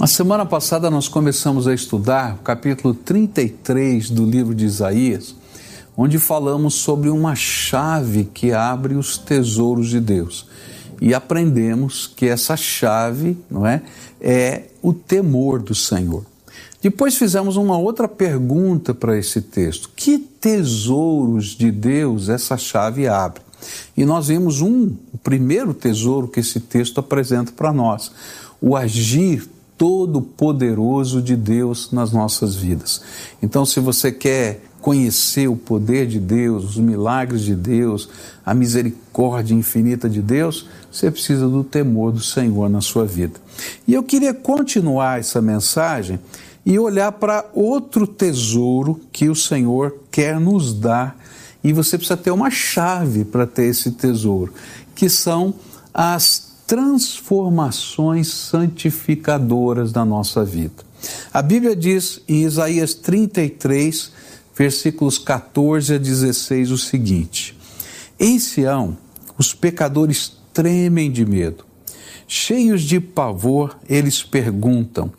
Na semana passada nós começamos a estudar o capítulo 33 do livro de Isaías, onde falamos sobre uma chave que abre os tesouros de Deus. E aprendemos que essa chave, não é, é o temor do Senhor. Depois fizemos uma outra pergunta para esse texto: que tesouros de Deus essa chave abre? E nós vimos um, o primeiro tesouro que esse texto apresenta para nós, o agir todo-poderoso de Deus nas nossas vidas. Então, se você quer conhecer o poder de Deus, os milagres de Deus, a misericórdia infinita de Deus, você precisa do temor do Senhor na sua vida. E eu queria continuar essa mensagem e olhar para outro tesouro que o Senhor quer nos dar. E você precisa ter uma chave para ter esse tesouro, que são as transformações santificadoras da nossa vida. A Bíblia diz em Isaías 33, versículos 14 a 16 o seguinte: Em Sião, os pecadores tremem de medo. Cheios de pavor, eles perguntam: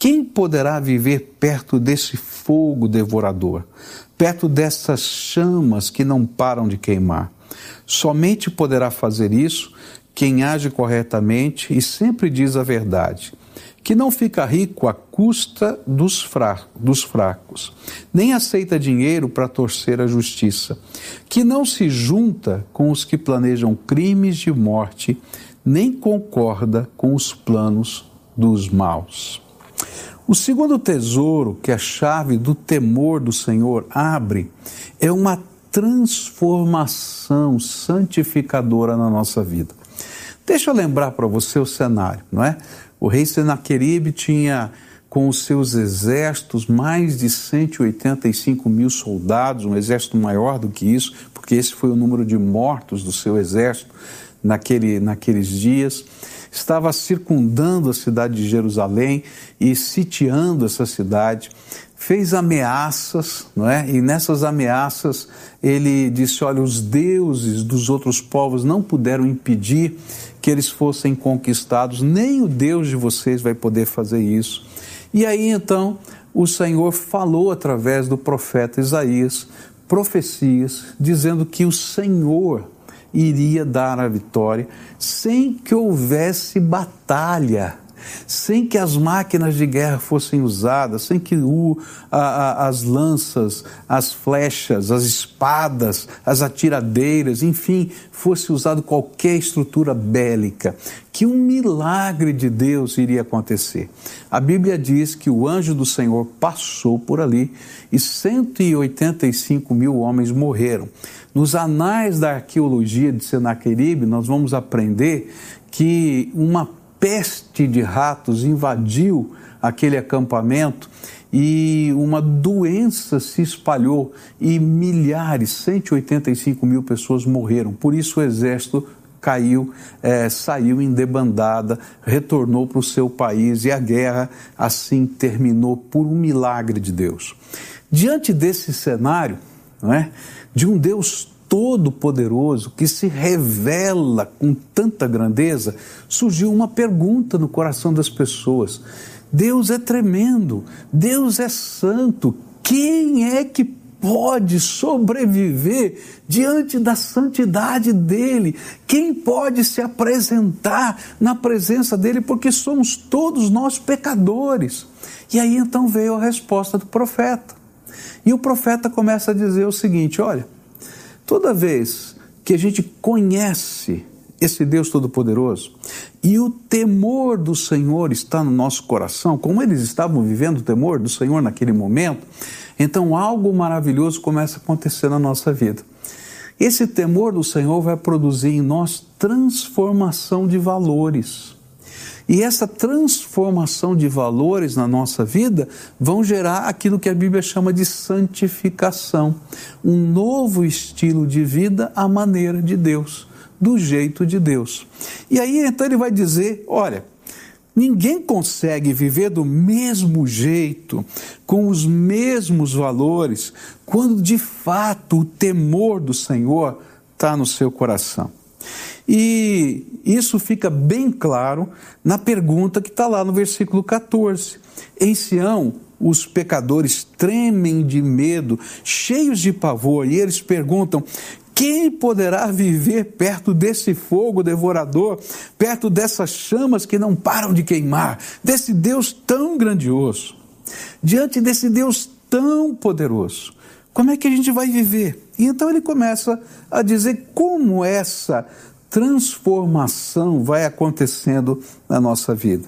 quem poderá viver perto desse fogo devorador, perto dessas chamas que não param de queimar? Somente poderá fazer isso quem age corretamente e sempre diz a verdade, que não fica rico à custa dos, fracos, nem aceita dinheiro para torcer a justiça, que não se junta com os que planejam crimes de morte, nem concorda com os planos dos maus. O segundo tesouro que a chave do temor do Senhor abre é uma transformação santificadora na nossa vida. Deixa eu lembrar para você o cenário, não é? O rei Senaqueribe tinha com os seus exércitos mais de 185 mil soldados, um exército maior do que isso, porque esse foi o número de mortos do seu exército naquele, naqueles dias. Estava circundando a cidade de Jerusalém e sitiando essa cidade fez ameaças, não é? E nessas ameaças ele disse: olha, os deuses dos outros povos não puderam impedir que eles fossem conquistados, nem o Deus de vocês vai poder fazer isso. E aí então o Senhor falou através do profeta Isaías profecias dizendo que o Senhor iria dar a vitória sem que houvesse batalha sem que as máquinas de guerra fossem usadas, sem que o, a, a, as lanças, as flechas, as espadas, as atiradeiras, enfim, fosse usado qualquer estrutura bélica, que um milagre de Deus iria acontecer. A Bíblia diz que o anjo do Senhor passou por ali e 185 mil homens morreram. Nos anais da arqueologia de Senaqueribe, nós vamos aprender que uma peste de ratos invadiu aquele acampamento e uma doença se espalhou e milhares, 185 mil pessoas morreram. Por isso o exército caiu, é, saiu em debandada, retornou para o seu país e a guerra assim terminou por um milagre de Deus. Diante desse cenário, não é, de um Deus todo-poderoso que se revela com tanta grandeza, surgiu uma pergunta no coração das pessoas. Deus é tremendo, Deus é santo. Quem é que pode sobreviver diante da santidade dele? Quem pode se apresentar na presença dele? Porque somos todos nós pecadores. E aí então veio a resposta do profeta. E o profeta começa a dizer o seguinte: olha, Toda vez que a gente conhece esse Deus Todo-Poderoso e o temor do Senhor está no nosso coração, como eles estavam vivendo o temor do Senhor naquele momento, então algo maravilhoso começa a acontecer na nossa vida. Esse temor do Senhor vai produzir em nós transformação de valores. E essa transformação de valores na nossa vida vão gerar aquilo que a Bíblia chama de santificação, um novo estilo de vida à maneira de Deus, do jeito de Deus. E aí então ele vai dizer: olha, Ninguém consegue viver do mesmo jeito, com os mesmos valores, quando de fato o temor do Senhor está no seu coração. E isso fica bem claro na pergunta que está lá no versículo 14. Em Sião, os pecadores tremem de medo, cheios de pavor, e eles perguntam: quem poderá viver perto desse fogo devorador, perto dessas chamas que não param de queimar, desse Deus tão grandioso? Diante desse Deus tão poderoso, como é que a gente vai viver? E então ele começa a dizer como essa transformação vai acontecendo na nossa vida.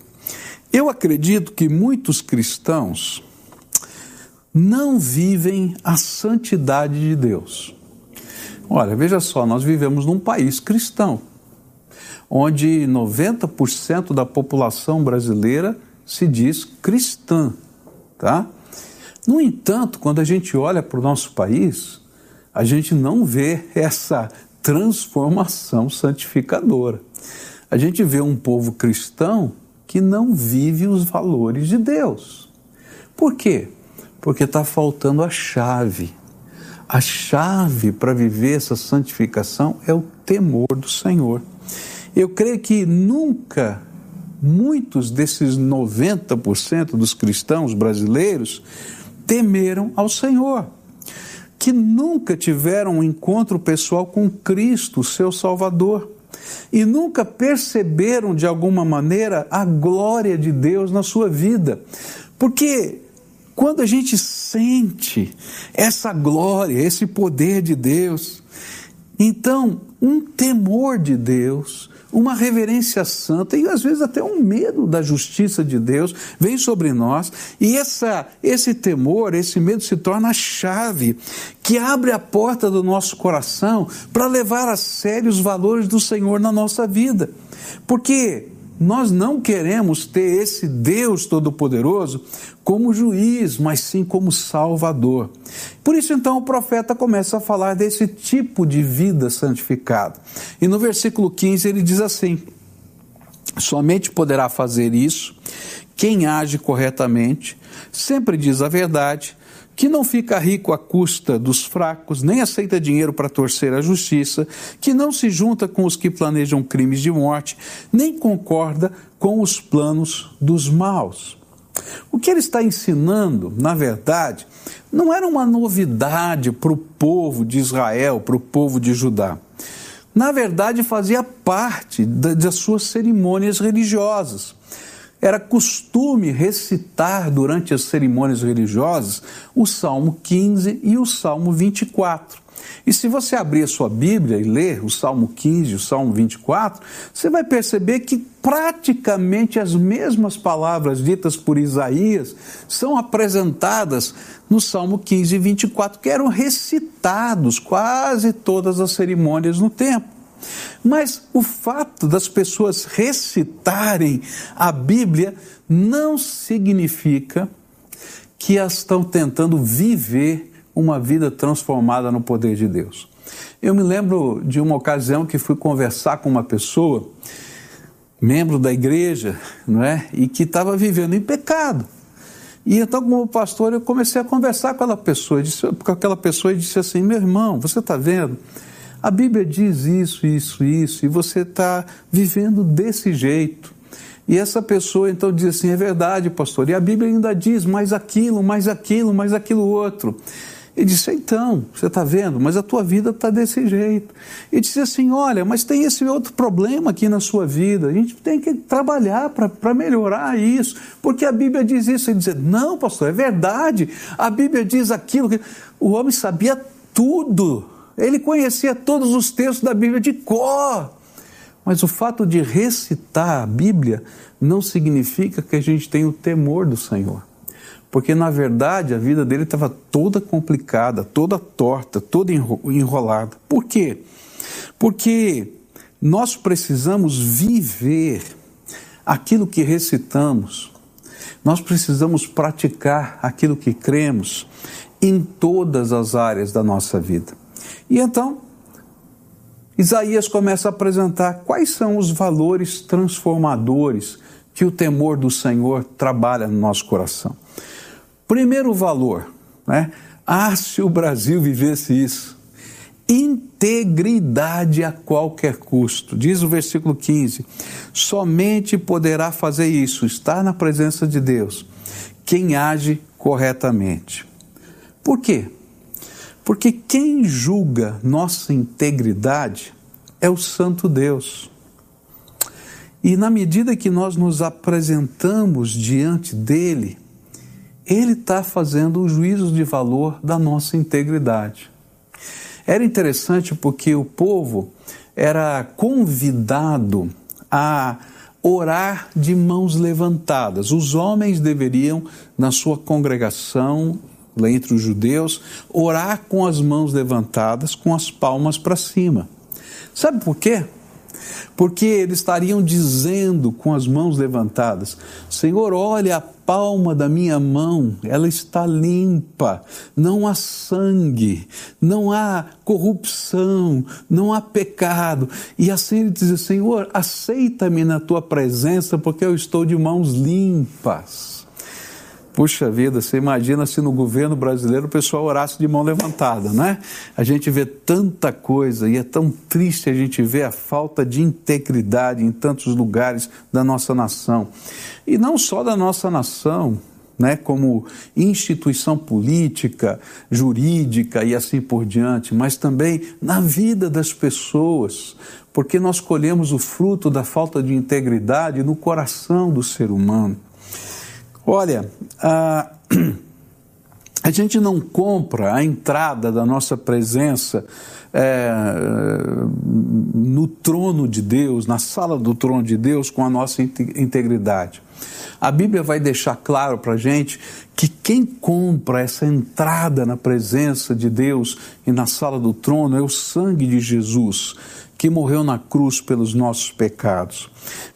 Eu acredito que muitos cristãos não vivem a santidade de Deus. Olha, veja só, nós vivemos num país cristão, onde 90% da população brasileira se diz cristã, tá? No entanto, quando a gente olha para o nosso país, a gente não vê essa transformação santificadora. A gente vê um povo cristão que não vive os valores de Deus. Por quê? Porque está faltando a chave. A chave para viver essa santificação é o temor do Senhor. Eu creio que nunca muitos desses 90% dos cristãos brasileiros temeram ao Senhor, que nunca tiveram um encontro pessoal com Cristo, seu Salvador, e nunca perceberam de alguma maneira a glória de Deus na sua vida. Porque quando a gente sente essa glória, esse poder de Deus, então um temor de Deus, uma reverência santa e às vezes até um medo da justiça de Deus vem sobre nós e essa esse temor, esse medo se torna a chave que abre a porta do nosso coração para levar a sério os valores do Senhor na nossa vida. Porque nós não queremos ter esse Deus Todo-Poderoso como juiz, mas sim como salvador. Por isso, então, o profeta começa a falar desse tipo de vida santificada. E no versículo 15 ele diz assim: Somente poderá fazer isso quem age corretamente, sempre diz a verdade, que não fica rico à custa dos fracos, nem aceita dinheiro para torcer a justiça, que não se junta com os que planejam crimes de morte, nem concorda com os planos dos maus. O que ele está ensinando, na verdade, não era uma novidade para o povo de Israel, para o povo de Judá. Na verdade, fazia parte das suas cerimônias religiosas. Era costume recitar durante as cerimônias religiosas o Salmo 15 e o Salmo 24. E se você abrir a sua Bíblia e ler o Salmo 15 e o Salmo 24, você vai perceber que praticamente as mesmas palavras ditas por Isaías são apresentadas no Salmo 15 e 24, que eram recitados quase todas as cerimônias no templo. Mas o fato das pessoas recitarem a Bíblia não significa que elas estão tentando viver uma vida transformada no poder de Deus. Eu me lembro de uma ocasião que fui conversar com uma pessoa, membro da igreja, não é? E que estava vivendo em pecado. E então, como pastor, eu comecei a conversar com aquela pessoa, disse, com aquela pessoa e disse assim: meu irmão, você está vendo? A Bíblia diz isso, isso, isso, e você está vivendo desse jeito. E essa pessoa então diz assim: é verdade, pastor, e a Bíblia ainda diz mais aquilo, mais aquilo, mais aquilo outro. E disse: então, você está vendo, mas a tua vida está desse jeito. E disse assim: olha, mas tem esse outro problema aqui na sua vida, a gente tem que trabalhar para melhorar isso, porque a Bíblia diz isso. Ele diz: não, pastor, é verdade, a Bíblia diz aquilo. O homem sabia tudo ele conhecia todos os textos da Bíblia de cor. Mas o fato de recitar a Bíblia não significa que a gente tenha o temor do Senhor. Porque, na verdade, a vida dele estava toda complicada, toda torta, toda enrolada. Por quê? Porque nós precisamos viver aquilo que recitamos, nós precisamos praticar aquilo que cremos em todas as áreas da nossa vida. E então, Isaías começa a apresentar quais são os valores transformadores que o temor do Senhor trabalha no nosso coração. Primeiro valor, né? Ah, se o Brasil vivesse isso. integridade a qualquer custo. Diz o versículo 15: somente poderá fazer isso, estar na presença de Deus, quem age corretamente. Por quê? Porque quem julga nossa integridade é o Santo Deus. E na medida que nós nos apresentamos diante dele, ele está fazendo o juízo de valor da nossa integridade. Era interessante porque o povo era convidado a orar de mãos levantadas. Os homens deveriam, na sua congregação, entre os judeus, orar com as mãos levantadas, com as palmas para cima. Sabe por quê? porque eles estariam dizendo com as mãos levantadas: Senhor, olha a palma da minha mão, ela está limpa, não há sangue, não há corrupção, não há pecado. E assim ele diz: Senhor, aceita-me na tua presença, porque eu estou de mãos limpas. Puxa vida, você imagina se no governo brasileiro o pessoal orasse de mão levantada, né? A gente vê tanta coisa e é tão triste a gente ver a falta de integridade em tantos lugares da nossa nação. E não só da nossa nação, né, como instituição política, jurídica e assim por diante, mas também na vida das pessoas, porque nós colhemos o fruto da falta de integridade no coração do ser humano. Olha, a, a gente não compra a entrada da nossa presença é, no trono de Deus, na sala do trono de Deus, com a nossa integridade. A Bíblia vai deixar claro para a gente que quem compra essa entrada na presença de Deus e na sala do trono é o sangue de Jesus que morreu na cruz pelos nossos pecados.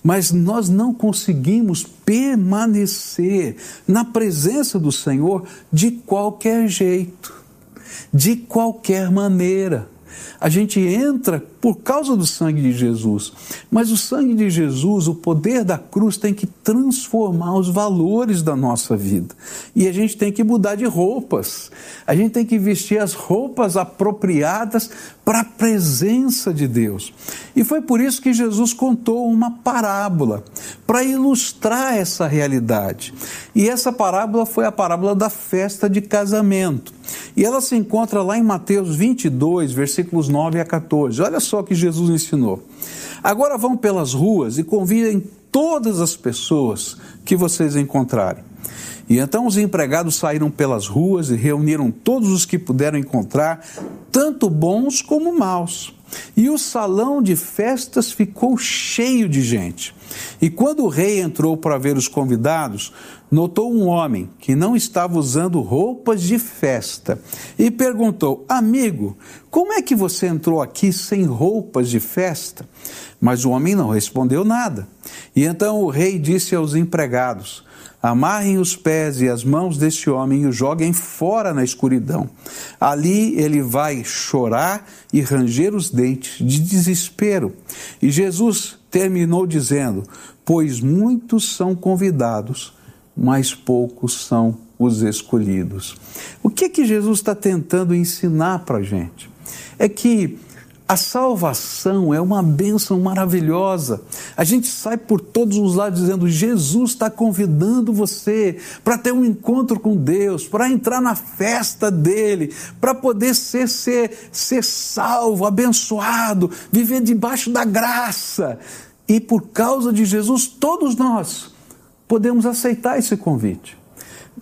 Mas nós não conseguimos permanecer na presença do Senhor de qualquer jeito, de qualquer maneira. A gente entra por causa do sangue de Jesus. Mas o sangue de Jesus, o poder da cruz, tem que transformar os valores da nossa vida. E a gente tem que mudar de roupas. A gente tem que vestir as roupas apropriadas para a presença de Deus. E foi por isso que Jesus contou uma parábola para ilustrar essa realidade. E essa parábola foi a parábola da festa de casamento. E ela se encontra lá em Mateus 22, versículos 9 a 14. Olha só só que Jesus ensinou. Agora vão pelas ruas e convidem todas as pessoas que vocês encontrarem. E então os empregados saíram pelas ruas e reuniram todos os que puderam encontrar, tanto bons como maus. E o salão de festas ficou cheio de gente. E quando o rei entrou para ver os convidados, notou um homem que não estava usando roupas de festa e perguntou: Amigo, como é que você entrou aqui sem roupas de festa? Mas o homem não respondeu nada. E então o rei disse aos empregados: Amarrem os pés e as mãos deste homem e o joguem fora na escuridão. Ali ele vai chorar e ranger os dentes de desespero. E Jesus terminou dizendo: Pois muitos são convidados, mas poucos são os escolhidos. O que que Jesus está tentando ensinar para a gente? É que a salvação é uma bênção maravilhosa. A gente sai por todos os lados dizendo: Jesus está convidando você para ter um encontro com Deus, para entrar na festa dele, para poder ser, ser, ser salvo, abençoado, viver debaixo da graça. E por causa de Jesus, todos nós podemos aceitar esse convite.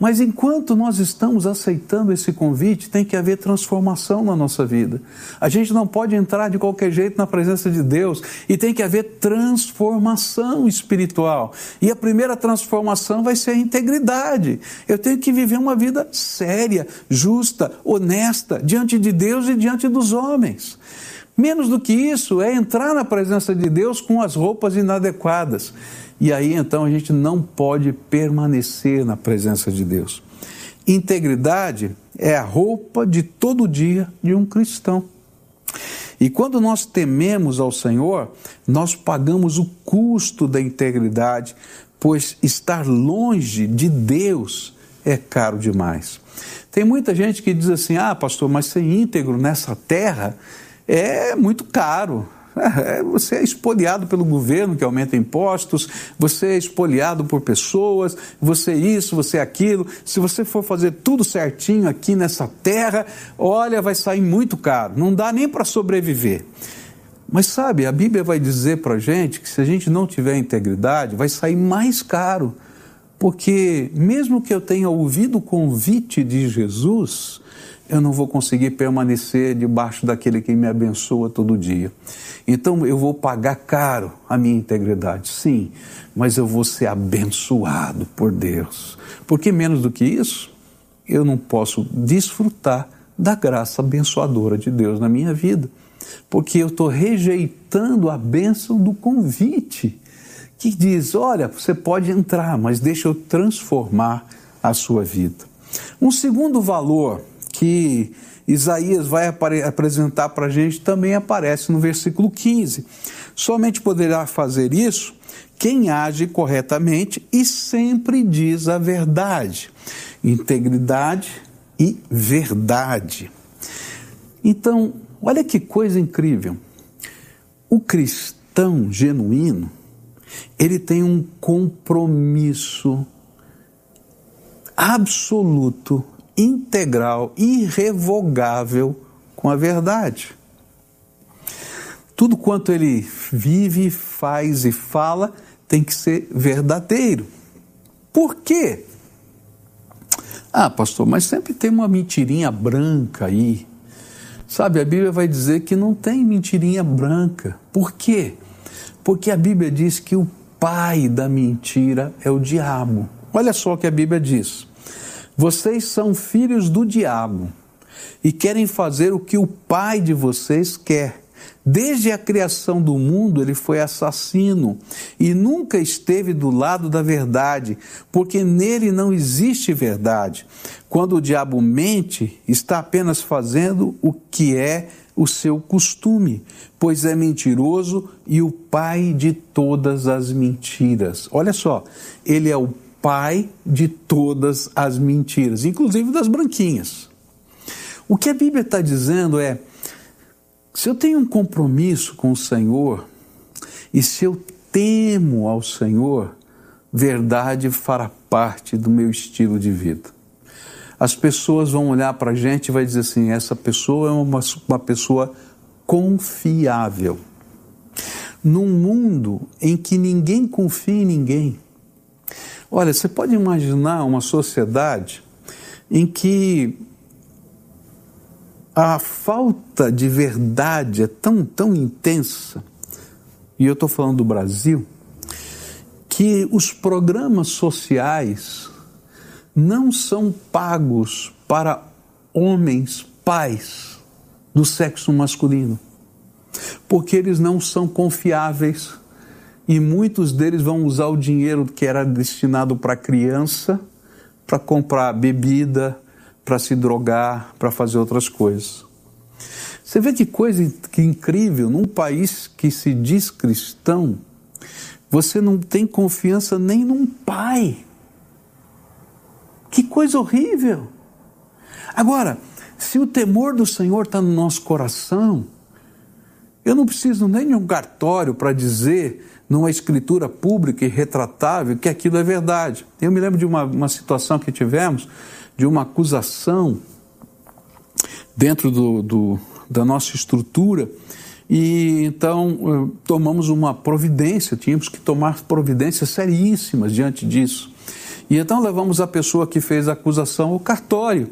Mas enquanto nós estamos aceitando esse convite, tem que haver transformação na nossa vida. A gente não pode entrar de qualquer jeito na presença de Deus e tem que haver transformação espiritual. E a primeira transformação vai ser a integridade. Eu tenho que viver uma vida séria, justa, honesta diante de Deus e diante dos homens. Menos do que isso é entrar na presença de Deus com as roupas inadequadas. E aí então a gente não pode permanecer na presença de Deus. Integridade é a roupa de todo dia de um cristão. E quando nós tememos ao Senhor, nós pagamos o custo da integridade, pois estar longe de Deus é caro demais. Tem muita gente que diz assim: ah, pastor, mas ser íntegro nessa terra é muito caro. É, você é espoliado pelo governo que aumenta impostos, você é espoliado por pessoas, você é isso, você é aquilo. Se você for fazer tudo certinho aqui nessa terra, olha, vai sair muito caro, não dá nem para sobreviver. Mas sabe, a Bíblia vai dizer para gente que se a gente não tiver integridade, vai sair mais caro. Porque mesmo que eu tenha ouvido o convite de Jesus, eu não vou conseguir permanecer debaixo daquele que me abençoa todo dia. Então eu vou pagar caro a minha integridade, sim, mas eu vou ser abençoado por Deus. Porque menos do que isso, eu não posso desfrutar da graça abençoadora de Deus na minha vida. Porque eu estou rejeitando a bênção do convite, que diz: olha, você pode entrar, mas deixa eu transformar a sua vida. Um segundo valor que Isaías vai apresentar para a gente também aparece no versículo 15. Somente poderá fazer isso quem age corretamente e sempre diz a verdade. Integridade e verdade. Então, olha que coisa incrível. O cristão genuíno, ele tem um compromisso absoluto integral, irrevogável com a verdade. Tudo quanto ele vive, faz e fala tem que ser verdadeiro. Por quê? Ah, pastor, mas sempre tem uma mentirinha branca aí. Sabe, a Bíblia vai dizer que não tem mentirinha branca. Por quê? Porque a Bíblia diz que o pai da mentira é o diabo. Olha só o que a Bíblia diz. Vocês são filhos do diabo e querem fazer o que o pai de vocês quer. Desde a criação do mundo, ele foi assassino e nunca esteve do lado da verdade, porque nele não existe verdade. Quando o diabo mente, está apenas fazendo o que é o seu costume, pois é mentiroso e o pai de todas as mentiras. Olha só, ele é o pai de todas as mentiras, inclusive das branquinhas. O que a Bíblia está dizendo é: se eu tenho um compromisso com o Senhor e se eu temo ao Senhor, verdade fará parte do meu estilo de vida. As pessoas vão olhar para a gente e vai dizer assim: essa pessoa é uma, uma pessoa confiável. Num mundo em que ninguém confia em ninguém, Olha, você pode imaginar uma sociedade em que a falta de verdade é tão, tão intensa, e eu estou falando do Brasil, que os programas sociais não são pagos para homens pais do sexo masculino, porque eles não são confiáveis e muitos deles vão usar o dinheiro que era destinado para criança para comprar bebida, para se drogar, para fazer outras coisas. Você vê que coisa que incrível, num país que se diz cristão, você não tem confiança nem num pai. Que coisa horrível! Agora, se o temor do Senhor está no nosso coração, eu não preciso nem de um cartório para dizer numa escritura pública e retratável que aquilo é verdade. Eu me lembro de uma, uma situação que tivemos, de uma acusação dentro do, do, da nossa estrutura, e então eh, tomamos uma providência, tínhamos que tomar providências seríssimas diante disso. E então levamos a pessoa que fez a acusação ao cartório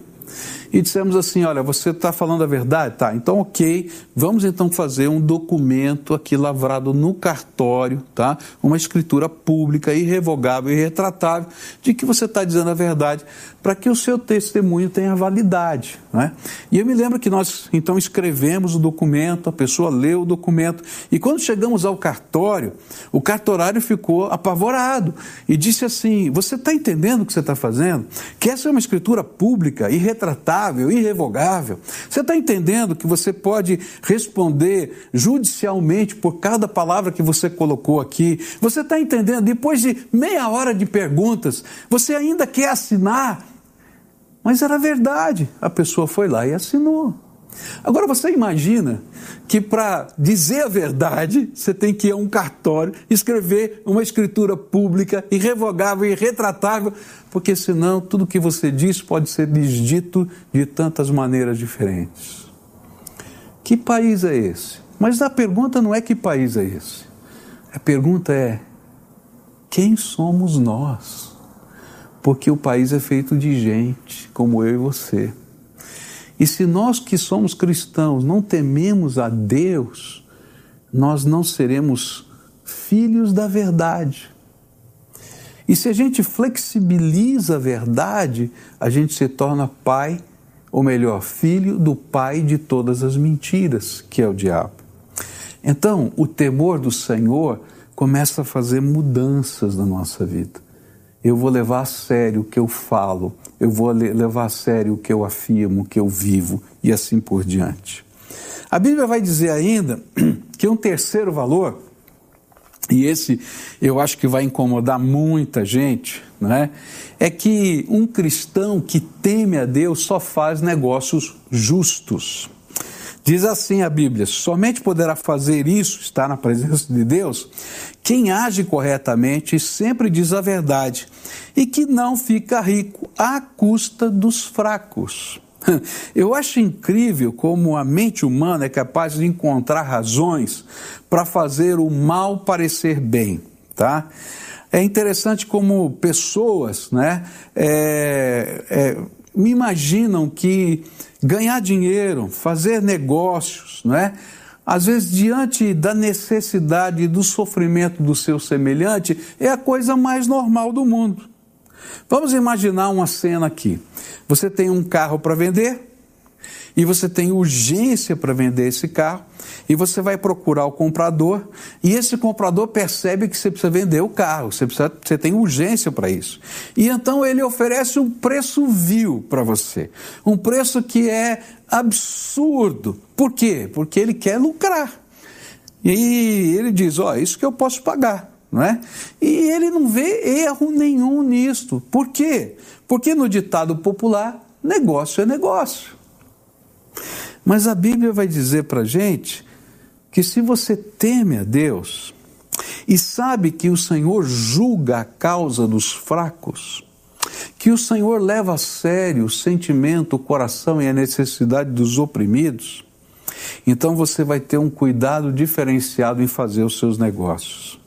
e dissemos assim: olha, você está falando a verdade? Tá, então ok, vamos então fazer um documento aqui lavrado no cartório, tá? Uma escritura pública, irrevogável e retratável, de que você está dizendo a verdade, para que o seu testemunho tenha validade. Né? E eu me lembro que nós então escrevemos o documento, a pessoa leu o documento, e quando chegamos ao cartório, o cartorário ficou apavorado e disse assim: Você está entendendo o que você está fazendo? Que essa é uma escritura pública, irretratável imutável, irrevogável. Você está entendendo que você pode responder judicialmente por cada palavra que você colocou aqui? Você está entendendo? Depois de meia hora de perguntas, você ainda quer assinar Mas era verdade. A pessoa foi lá e assinou. Agora você imagina que para dizer a verdade, você tem que ir a um cartório, escrever uma escritura pública, irrevogável e irretratável, porque senão tudo que você diz pode ser desdito de tantas maneiras diferentes. Que país é esse? Mas a pergunta não é que país é esse. A pergunta é: quem somos nós? Porque o país é feito de gente como eu e você. E se nós que somos cristãos não tememos a Deus, nós não seremos filhos da verdade. E se a gente flexibiliza a verdade, a gente se torna pai, ou melhor, filho do pai de todas as mentiras, que é o diabo. Então, o temor do Senhor começa a fazer mudanças na nossa vida. Eu vou levar a sério o que eu falo, eu vou levar a sério o que eu afirmo, o que eu vivo e assim por diante. A Bíblia vai dizer ainda que um terceiro valor, e esse eu acho que vai incomodar muita gente, né? é que um cristão que teme a Deus só faz negócios justos. Diz assim a Bíblia: somente poderá fazer isso, estar na presença de Deus, quem age corretamente e sempre diz a verdade, e que não fica rico à custa dos fracos. Eu acho incrível como a mente humana é capaz de encontrar razões para fazer o mal parecer bem, tá? É interessante como pessoas, né, é, é, me imaginam que ganhar dinheiro, fazer negócios, não é? Às vezes, diante da necessidade e do sofrimento do seu semelhante, é a coisa mais normal do mundo. Vamos imaginar uma cena aqui. Você tem um carro para vender, e você tem urgência para vender esse carro, e você vai procurar o comprador, e esse comprador percebe que você precisa vender o carro, você, precisa, você tem urgência para isso. E então ele oferece um preço vil para você, um preço que é absurdo. Por quê? Porque ele quer lucrar. E ele diz: Ó, oh, isso que eu posso pagar. Não é? E ele não vê erro nenhum nisto. Por quê? Porque no ditado popular, negócio é negócio. Mas a Bíblia vai dizer para gente que se você teme a Deus e sabe que o Senhor julga a causa dos fracos, que o Senhor leva a sério o sentimento, o coração e a necessidade dos oprimidos, então você vai ter um cuidado diferenciado em fazer os seus negócios.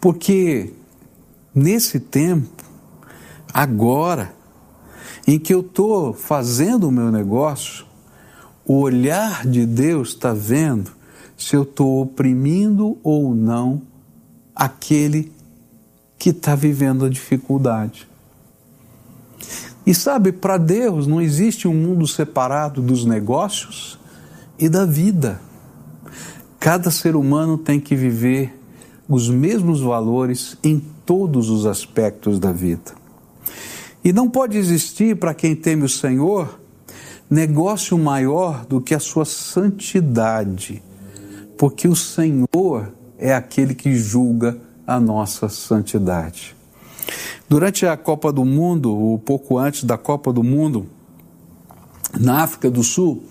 Porque nesse tempo, agora, em que eu estou fazendo o meu negócio, o olhar de Deus está vendo se eu estou oprimindo ou não aquele que está vivendo a dificuldade. E sabe, para Deus não existe um mundo separado dos negócios e da vida. Cada ser humano tem que viver os mesmos valores em todos os aspectos da vida. E não pode existir para quem teme o Senhor negócio maior do que a sua santidade, porque o Senhor é aquele que julga a nossa santidade. Durante a Copa do Mundo, ou pouco antes da Copa do Mundo, na África do Sul,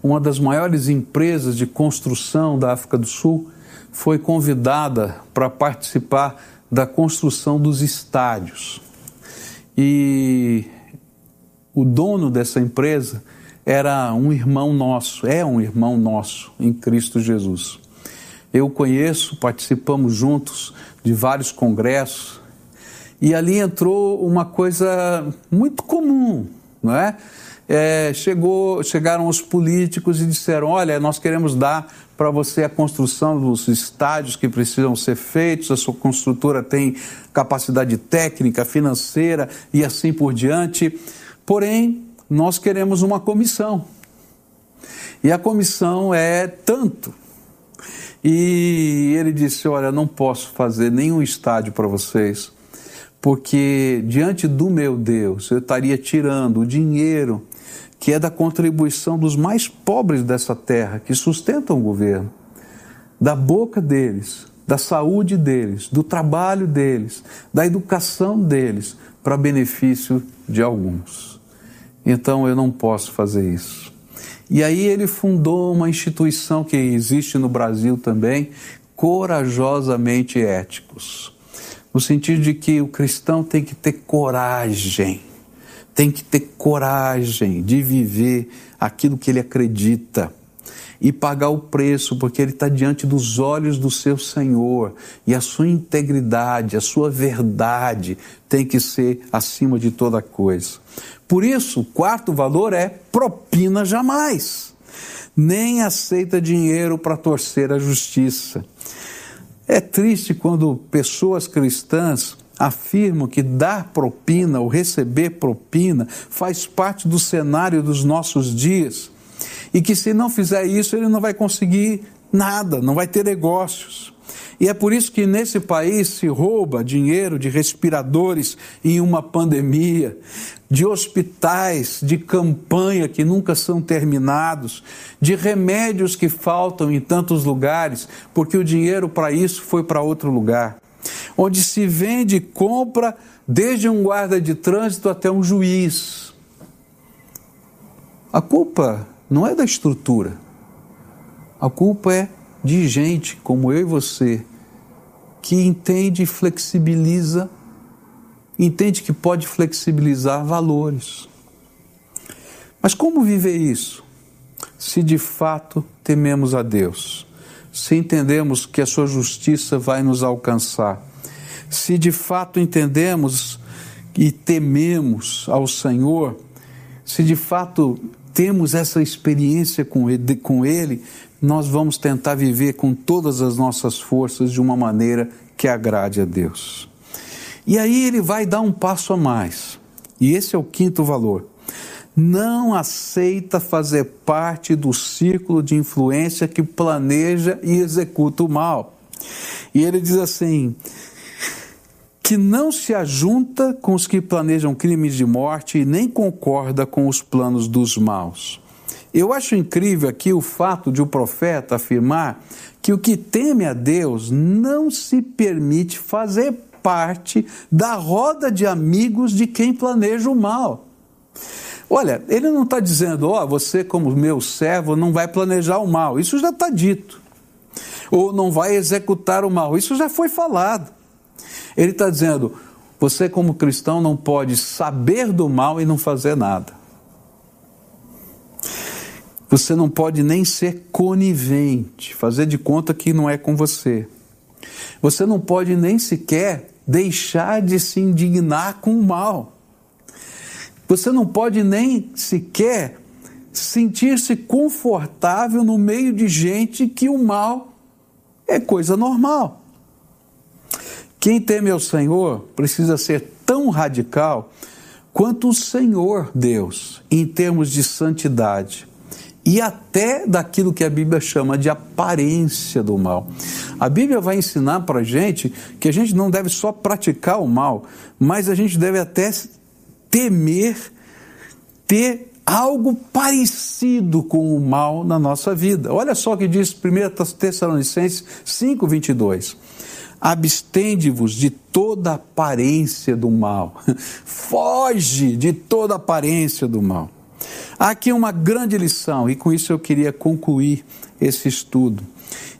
uma das maiores empresas de construção da África do Sul foi convidada para participar da construção dos estádios. E o dono dessa empresa era um irmão nosso, é um irmão nosso em Cristo Jesus. Eu conheço, participamos juntos de vários congressos e ali entrou uma coisa muito comum, não é? é chegou, chegaram os políticos e disseram: Olha, nós queremos dar para você a construção dos estádios que precisam ser feitos, a sua construtora tem capacidade técnica, financeira e assim por diante. Porém, nós queremos uma comissão. E a comissão é tanto. E ele disse: Olha, não posso fazer nenhum estádio para vocês, porque diante do meu Deus eu estaria tirando o dinheiro que é da contribuição dos mais pobres dessa terra, que sustentam o governo, da boca deles, da saúde deles, do trabalho deles, da educação deles, para benefício de alguns. Então eu não posso fazer isso. E aí ele fundou uma instituição que existe no Brasil também, corajosamente éticos. No sentido de que o cristão tem que ter coragem, tem que ter coragem de viver aquilo que ele acredita e pagar o preço, porque ele está diante dos olhos do seu Senhor e a sua integridade, a sua verdade tem que ser acima de toda coisa. Por isso, o quarto valor é propina jamais. Nem aceita dinheiro para torcer a justiça. É triste quando pessoas cristãs afirmam que dar propina ou receber propina faz parte do cenário dos nossos dias e que se não fizer isso ele não vai conseguir nada, não vai ter negócios. E é por isso que nesse país se rouba dinheiro de respiradores em uma pandemia, de hospitais de campanha que nunca são terminados, de remédios que faltam em tantos lugares, porque o dinheiro para isso foi para outro lugar. Onde se vende e compra desde um guarda de trânsito até um juiz. A culpa não é da estrutura. A culpa é de gente como eu e você que entende e flexibiliza, entende que pode flexibilizar valores. Mas como viver isso? Se de fato tememos a Deus, se entendemos que a sua justiça vai nos alcançar, se de fato entendemos e tememos ao Senhor, se de fato temos essa experiência com ele, com ele, nós vamos tentar viver com todas as nossas forças de uma maneira que agrade a Deus. E aí ele vai dar um passo a mais. E esse é o quinto valor. Não aceita fazer parte do círculo de influência que planeja e executa o mal. E ele diz assim: que não se ajunta com os que planejam crimes de morte e nem concorda com os planos dos maus. Eu acho incrível aqui o fato de o profeta afirmar que o que teme a Deus não se permite fazer parte da roda de amigos de quem planeja o mal. Olha, ele não está dizendo, ó, oh, você, como meu servo, não vai planejar o mal. Isso já está dito. Ou não vai executar o mal. Isso já foi falado. Ele está dizendo: você, como cristão, não pode saber do mal e não fazer nada. Você não pode nem ser conivente, fazer de conta que não é com você. Você não pode nem sequer deixar de se indignar com o mal. Você não pode nem sequer sentir-se confortável no meio de gente que o mal é coisa normal. Quem teme ao Senhor precisa ser tão radical quanto o Senhor Deus, em termos de santidade e até daquilo que a Bíblia chama de aparência do mal. A Bíblia vai ensinar para a gente que a gente não deve só praticar o mal, mas a gente deve até temer ter algo parecido com o mal na nossa vida. Olha só o que diz 1 Tessalonicenses 5, 22 abstende-vos de toda aparência do mal. Foge de toda aparência do mal. Há aqui uma grande lição, e com isso eu queria concluir esse estudo.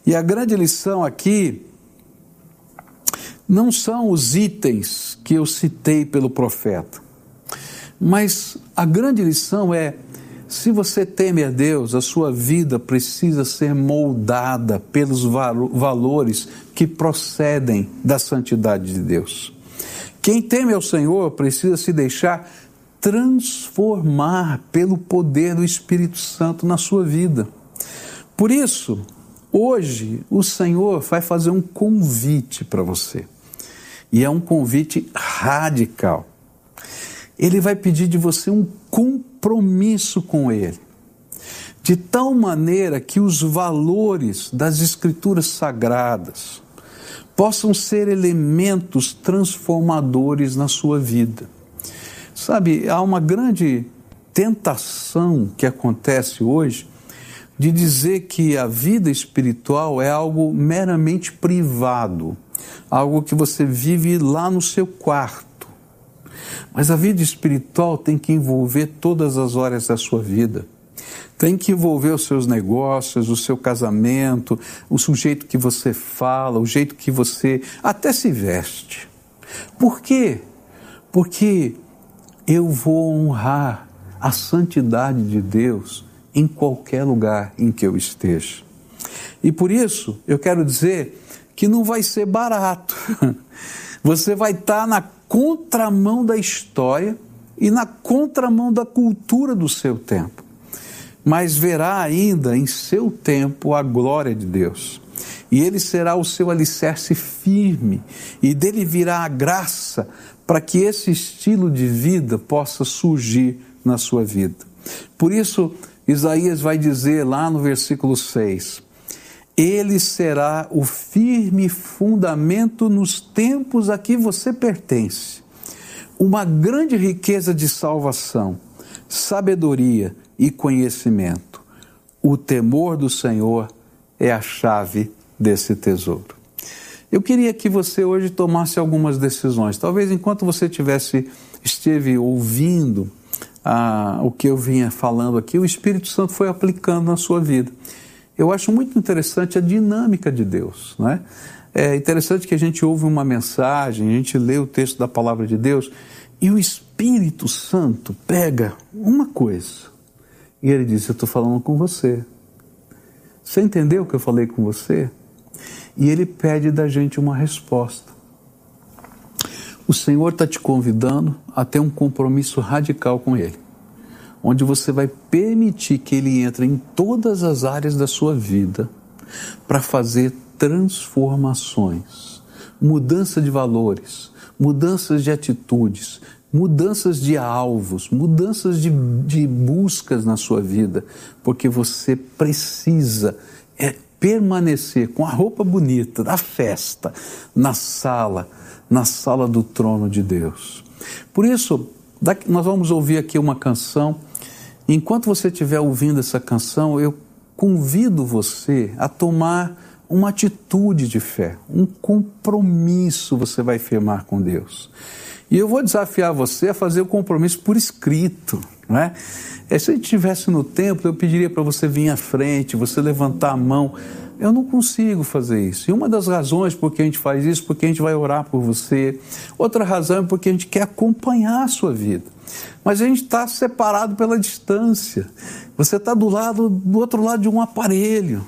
E a grande lição aqui não são os itens que eu citei pelo profeta, mas a grande lição é se você teme a Deus, a sua vida precisa ser moldada pelos valores que procedem da santidade de Deus. Quem teme ao Senhor precisa se deixar transformar pelo poder do Espírito Santo na sua vida. Por isso, hoje o Senhor vai fazer um convite para você. E é um convite radical. Ele vai pedir de você um compromisso com Ele, de tal maneira que os valores das Escrituras sagradas possam ser elementos transformadores na sua vida. Sabe, há uma grande tentação que acontece hoje de dizer que a vida espiritual é algo meramente privado, algo que você vive lá no seu quarto Mas a vida espiritual tem que envolver todas as áreas da sua vida. Tem que envolver os seus negócios, o seu casamento, o sujeito que você fala, o jeito que você até se veste. Por quê? Porque eu vou honrar a santidade de Deus em qualquer lugar em que eu esteja. E por isso eu quero dizer que não vai ser barato. Você vai estar na contramão da história e na contramão da cultura do seu tempo. Mas verá ainda em seu tempo a glória de Deus. E ele será o seu alicerce firme, e dele virá a graça para que esse estilo de vida possa surgir na sua vida. Por isso, Isaías vai dizer lá no versículo 6: Ele será o firme fundamento nos tempos a que você pertence, uma grande riqueza de salvação, sabedoria e conhecimento. O temor do Senhor é a chave desse tesouro. Eu queria que você hoje tomasse algumas decisões. Talvez enquanto você tivesse esteve ouvindo ah, o que eu vinha falando aqui, o Espírito Santo foi aplicando na sua vida. Eu acho muito interessante a dinâmica de Deus, não é? É interessante que a gente ouve uma mensagem, a gente lê o texto da palavra de Deus e o Espírito Santo pega uma coisa e ele diz: Eu estou falando com você. Você entendeu o que eu falei com você? E ele pede da gente uma resposta. O Senhor está te convidando a ter um compromisso radical com Ele, onde você vai permitir que Ele entre em todas as áreas da sua vida para fazer transformações, mudança de valores, mudanças de atitudes, mudanças de alvos, mudanças de, de buscas na sua vida, porque você precisa é permanecer com a roupa bonita da festa na sala na sala do trono de Deus. Por isso, nós vamos ouvir aqui uma canção. Enquanto você estiver ouvindo essa canção, eu convido você a tomar uma atitude de fé, um compromisso você vai firmar com Deus. E eu vou desafiar você a fazer o compromisso por escrito, não é? é se gente estivesse no templo, eu pediria para você vir à frente, você levantar a mão, eu não consigo fazer isso. E uma das razões por que a gente faz isso, porque a gente vai orar por você. Outra razão é porque a gente quer acompanhar a sua vida. Mas a gente está separado pela distância. Você está do lado, do outro lado de um aparelho.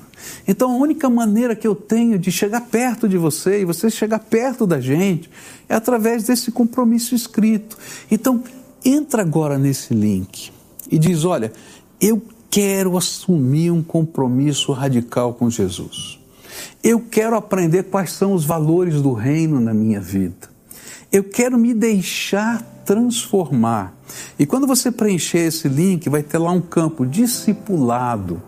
Então a única maneira que eu tenho de chegar perto de você e você chegar perto da gente é através desse compromisso escrito. Então entra agora nesse link e diz: olha, eu quero assumir um compromisso radical com Jesus. Eu quero aprender quais são os valores do reino na minha vida. Eu quero me deixar transformar. E quando você preencher esse link, vai ter lá um campo discipulado.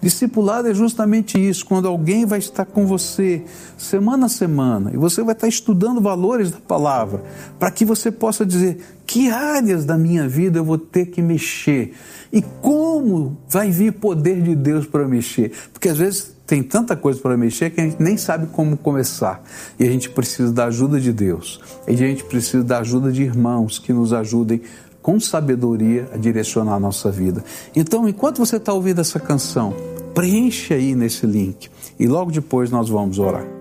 Discipulado é justamente isso, quando alguém vai estar com você semana a semana e você vai estar estudando valores da palavra, para que você possa dizer que áreas da minha vida eu vou ter que mexer e como vai vir poder de Deus para mexer. Porque às vezes tem tanta coisa para mexer que a gente nem sabe como começar. E a gente precisa da ajuda de Deus. E a gente precisa da ajuda de irmãos que nos ajudem com sabedoria a direcionar a nossa vida. Então, enquanto você está ouvindo essa canção, preencha aí nesse link e logo depois nós vamos orar.